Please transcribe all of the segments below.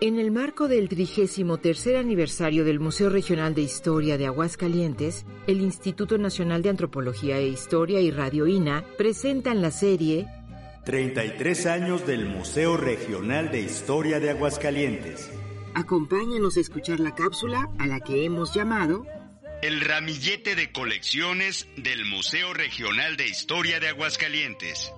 En el marco del 33 aniversario del Museo Regional de Historia de Aguascalientes, el Instituto Nacional de Antropología e Historia y Radio INA presentan la serie 33 años del Museo Regional de Historia de Aguascalientes. Acompáñanos a escuchar la cápsula a la que hemos llamado El ramillete de colecciones del Museo Regional de Historia de Aguascalientes.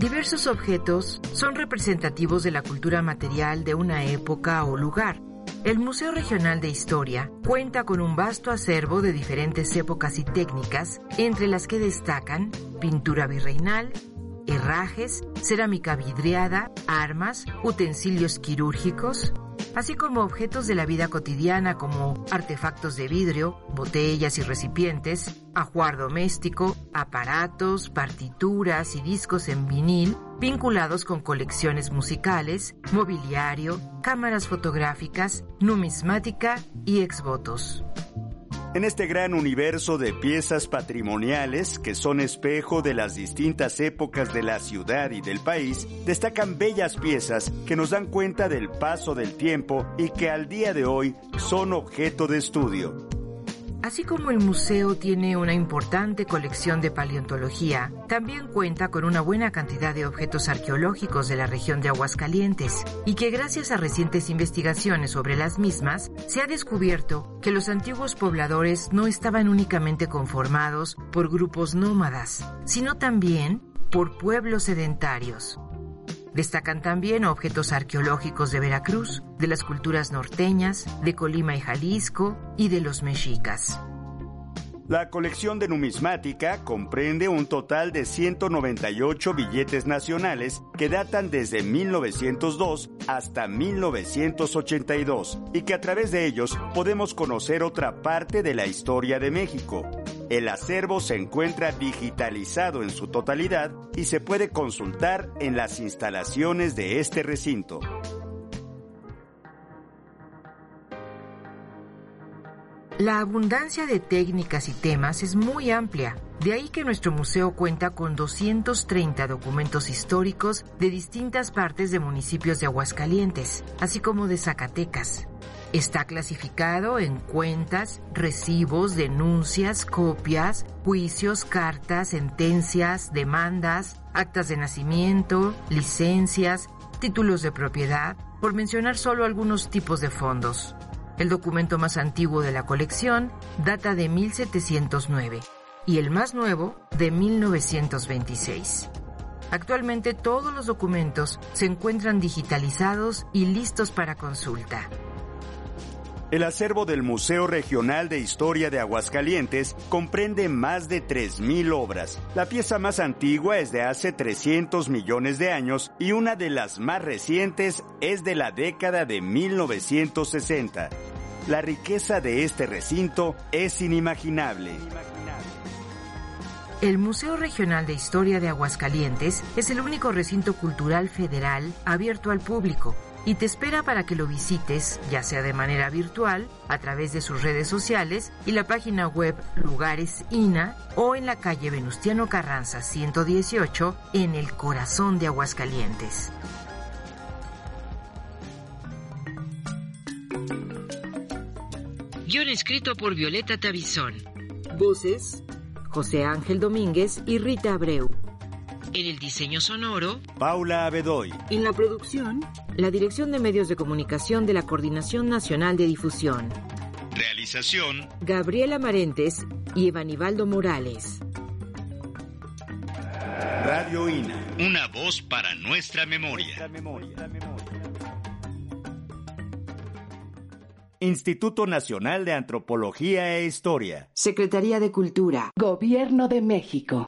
Diversos objetos son representativos de la cultura material de una época o lugar. El Museo Regional de Historia cuenta con un vasto acervo de diferentes épocas y técnicas, entre las que destacan pintura virreinal, herrajes, cerámica vidriada, armas, utensilios quirúrgicos, así como objetos de la vida cotidiana como artefactos de vidrio, botellas y recipientes, ajuar doméstico, aparatos, partituras y discos en vinil vinculados con colecciones musicales, mobiliario, cámaras fotográficas, numismática y exvotos. En este gran universo de piezas patrimoniales que son espejo de las distintas épocas de la ciudad y del país, destacan bellas piezas que nos dan cuenta del paso del tiempo y que al día de hoy son objeto de estudio. Así como el museo tiene una importante colección de paleontología, también cuenta con una buena cantidad de objetos arqueológicos de la región de Aguascalientes y que gracias a recientes investigaciones sobre las mismas se ha descubierto que los antiguos pobladores no estaban únicamente conformados por grupos nómadas, sino también por pueblos sedentarios. Destacan también objetos arqueológicos de Veracruz, de las culturas norteñas, de Colima y Jalisco y de los mexicas. La colección de numismática comprende un total de 198 billetes nacionales que datan desde 1902 hasta 1982 y que a través de ellos podemos conocer otra parte de la historia de México. El acervo se encuentra digitalizado en su totalidad y se puede consultar en las instalaciones de este recinto. La abundancia de técnicas y temas es muy amplia. De ahí que nuestro museo cuenta con 230 documentos históricos de distintas partes de municipios de Aguascalientes, así como de Zacatecas. Está clasificado en cuentas, recibos, denuncias, copias, juicios, cartas, sentencias, demandas, actas de nacimiento, licencias, títulos de propiedad, por mencionar solo algunos tipos de fondos. El documento más antiguo de la colección data de 1709 y el más nuevo de 1926. Actualmente todos los documentos se encuentran digitalizados y listos para consulta. El acervo del Museo Regional de Historia de Aguascalientes comprende más de 3.000 obras. La pieza más antigua es de hace 300 millones de años y una de las más recientes es de la década de 1960. La riqueza de este recinto es inimaginable. El Museo Regional de Historia de Aguascalientes es el único recinto cultural federal abierto al público y te espera para que lo visites, ya sea de manera virtual, a través de sus redes sociales y la página web Lugares INA o en la calle Venustiano Carranza 118 en el corazón de Aguascalientes. Guión escrito por Violeta Tabizón. Voces: José Ángel Domínguez y Rita Abreu. En el diseño sonoro, Paula Abedoy. En la producción, la Dirección de Medios de Comunicación de la Coordinación Nacional de Difusión. Realización, Gabriela Marentes y Evanibaldo Morales. Radio INA. Una voz para nuestra memoria. Instituto Nacional de Antropología e Historia. Secretaría de Cultura. Gobierno de México.